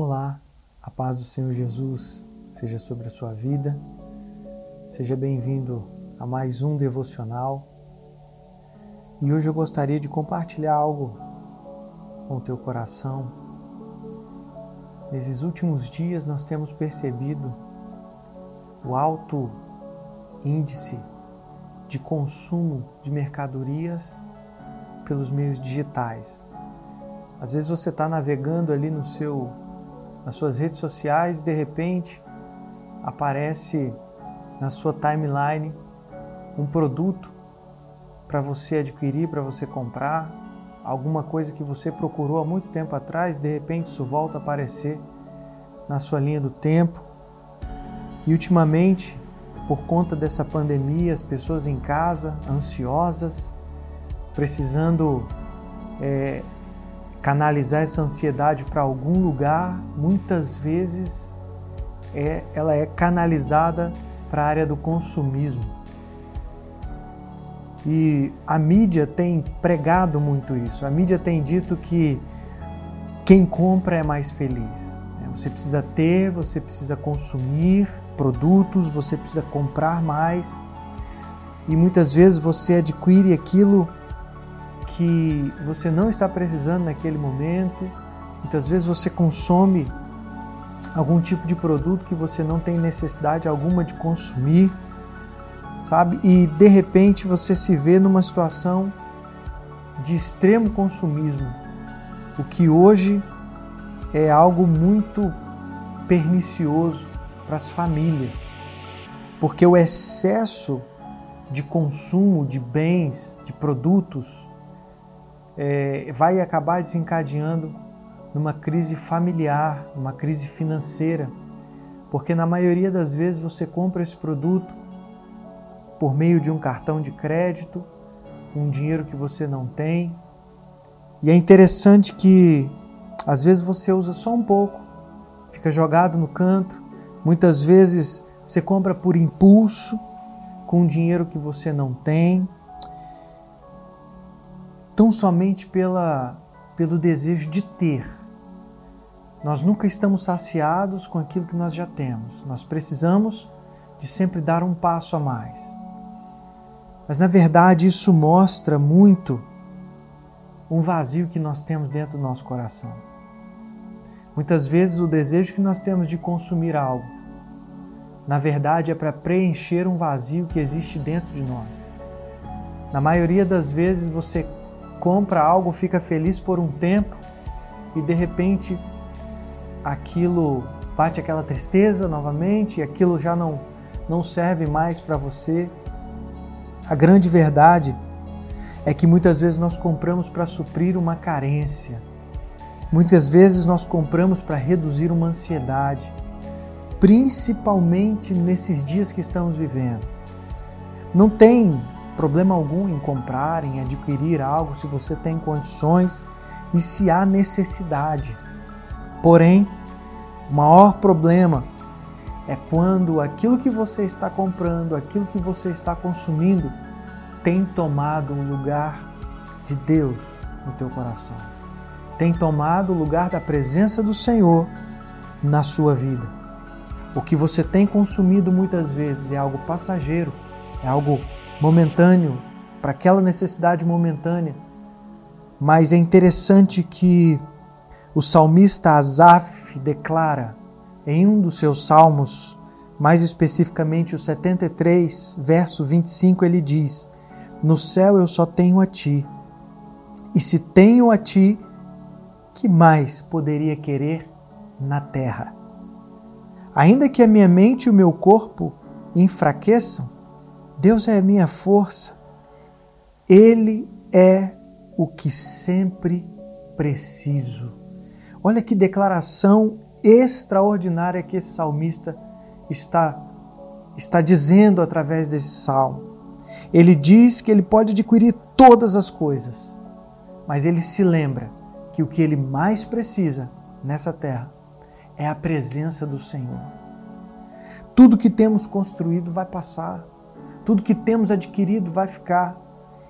Olá, a paz do Senhor Jesus seja sobre a sua vida. Seja bem-vindo a mais um devocional. E hoje eu gostaria de compartilhar algo com o teu coração. Nesses últimos dias nós temos percebido o alto índice de consumo de mercadorias pelos meios digitais. Às vezes você está navegando ali no seu nas suas redes sociais, de repente aparece na sua timeline um produto para você adquirir, para você comprar, alguma coisa que você procurou há muito tempo atrás, de repente isso volta a aparecer na sua linha do tempo. E ultimamente, por conta dessa pandemia, as pessoas em casa, ansiosas, precisando é, canalizar essa ansiedade para algum lugar, muitas vezes é, ela é canalizada para a área do consumismo. E a mídia tem pregado muito isso. A mídia tem dito que quem compra é mais feliz. Né? Você precisa ter, você precisa consumir produtos, você precisa comprar mais. E muitas vezes você adquire aquilo que você não está precisando naquele momento. Muitas vezes você consome algum tipo de produto que você não tem necessidade alguma de consumir, sabe? E de repente você se vê numa situação de extremo consumismo, o que hoje é algo muito pernicioso para as famílias, porque o excesso de consumo de bens, de produtos, é, vai acabar desencadeando numa crise familiar, numa crise financeira, porque na maioria das vezes você compra esse produto por meio de um cartão de crédito, um dinheiro que você não tem. E é interessante que às vezes você usa só um pouco, fica jogado no canto. Muitas vezes você compra por impulso, com dinheiro que você não tem tão somente pela, pelo desejo de ter. Nós nunca estamos saciados com aquilo que nós já temos. Nós precisamos de sempre dar um passo a mais. Mas na verdade isso mostra muito um vazio que nós temos dentro do nosso coração. Muitas vezes o desejo que nós temos de consumir algo, na verdade é para preencher um vazio que existe dentro de nós. Na maioria das vezes você compra algo, fica feliz por um tempo e de repente aquilo bate aquela tristeza novamente aquilo já não, não serve mais para você. A grande verdade é que muitas vezes nós compramos para suprir uma carência. Muitas vezes nós compramos para reduzir uma ansiedade, principalmente nesses dias que estamos vivendo. Não tem problema algum em comprar, em adquirir algo se você tem condições e se há necessidade. Porém, o maior problema é quando aquilo que você está comprando, aquilo que você está consumindo, tem tomado um lugar de Deus no teu coração. Tem tomado o lugar da presença do Senhor na sua vida. O que você tem consumido muitas vezes é algo passageiro, é algo momentâneo, para aquela necessidade momentânea. Mas é interessante que o salmista Asaf declara em um dos seus salmos, mais especificamente o 73, verso 25, ele diz: No céu eu só tenho a ti, e se tenho a ti, que mais poderia querer na terra? Ainda que a minha mente e o meu corpo enfraqueçam, Deus é a minha força. Ele é o que sempre preciso. Olha que declaração extraordinária que esse salmista está está dizendo através desse salmo. Ele diz que ele pode adquirir todas as coisas, mas ele se lembra que o que ele mais precisa nessa terra é a presença do Senhor. Tudo que temos construído vai passar tudo que temos adquirido vai ficar.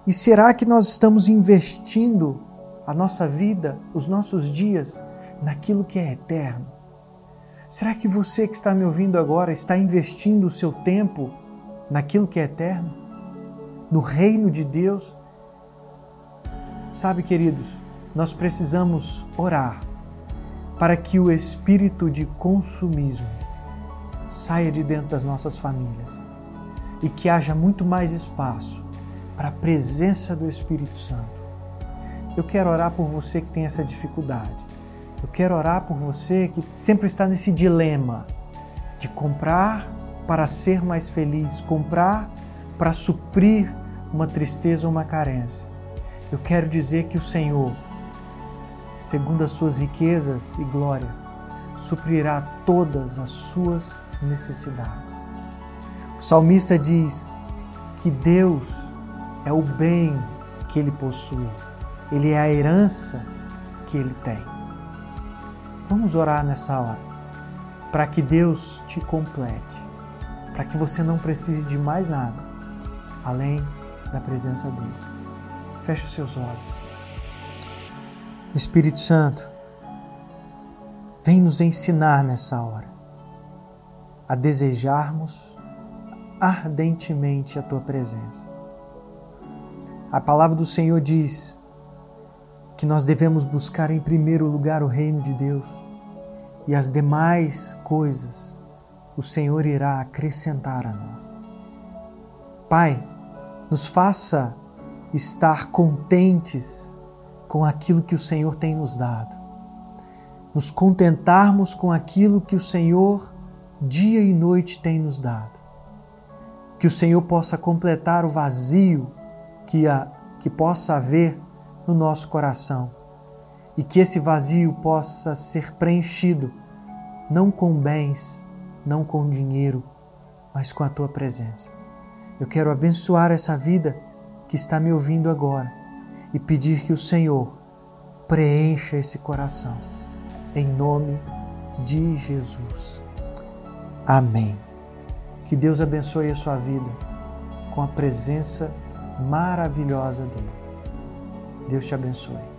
E será que nós estamos investindo a nossa vida, os nossos dias, naquilo que é eterno, Será que você que está me ouvindo agora está investindo o seu tempo naquilo que é eterno? No reino de Deus? Sabe, queridos, nós precisamos orar para que o espírito de consumismo saia de dentro das nossas famílias e que haja muito mais espaço para a presença do Espírito Santo. Eu quero orar por você que tem essa dificuldade. Eu quero orar por você que sempre está nesse dilema de comprar para ser mais feliz, comprar para suprir uma tristeza ou uma carência. Eu quero dizer que o Senhor, segundo as suas riquezas e glória, suprirá todas as suas necessidades. O salmista diz que Deus é o bem que ele possui, ele é a herança que ele tem. Vamos orar nessa hora para que Deus te complete, para que você não precise de mais nada além da presença dele. Feche os seus olhos. Espírito Santo, vem nos ensinar nessa hora a desejarmos ardentemente a tua presença. A palavra do Senhor diz que nós devemos buscar em primeiro lugar o reino de Deus e as demais coisas o Senhor irá acrescentar a nós. Pai, nos faça estar contentes com aquilo que o Senhor tem nos dado, nos contentarmos com aquilo que o Senhor dia e noite tem nos dado. Que o Senhor possa completar o vazio que, a, que possa haver no nosso coração e que esse vazio possa ser preenchido não com bens, não com dinheiro, mas com a tua presença. Eu quero abençoar essa vida que está me ouvindo agora e pedir que o Senhor preencha esse coração. Em nome de Jesus. Amém. Que Deus abençoe a sua vida com a presença maravilhosa dele. Deus te abençoe.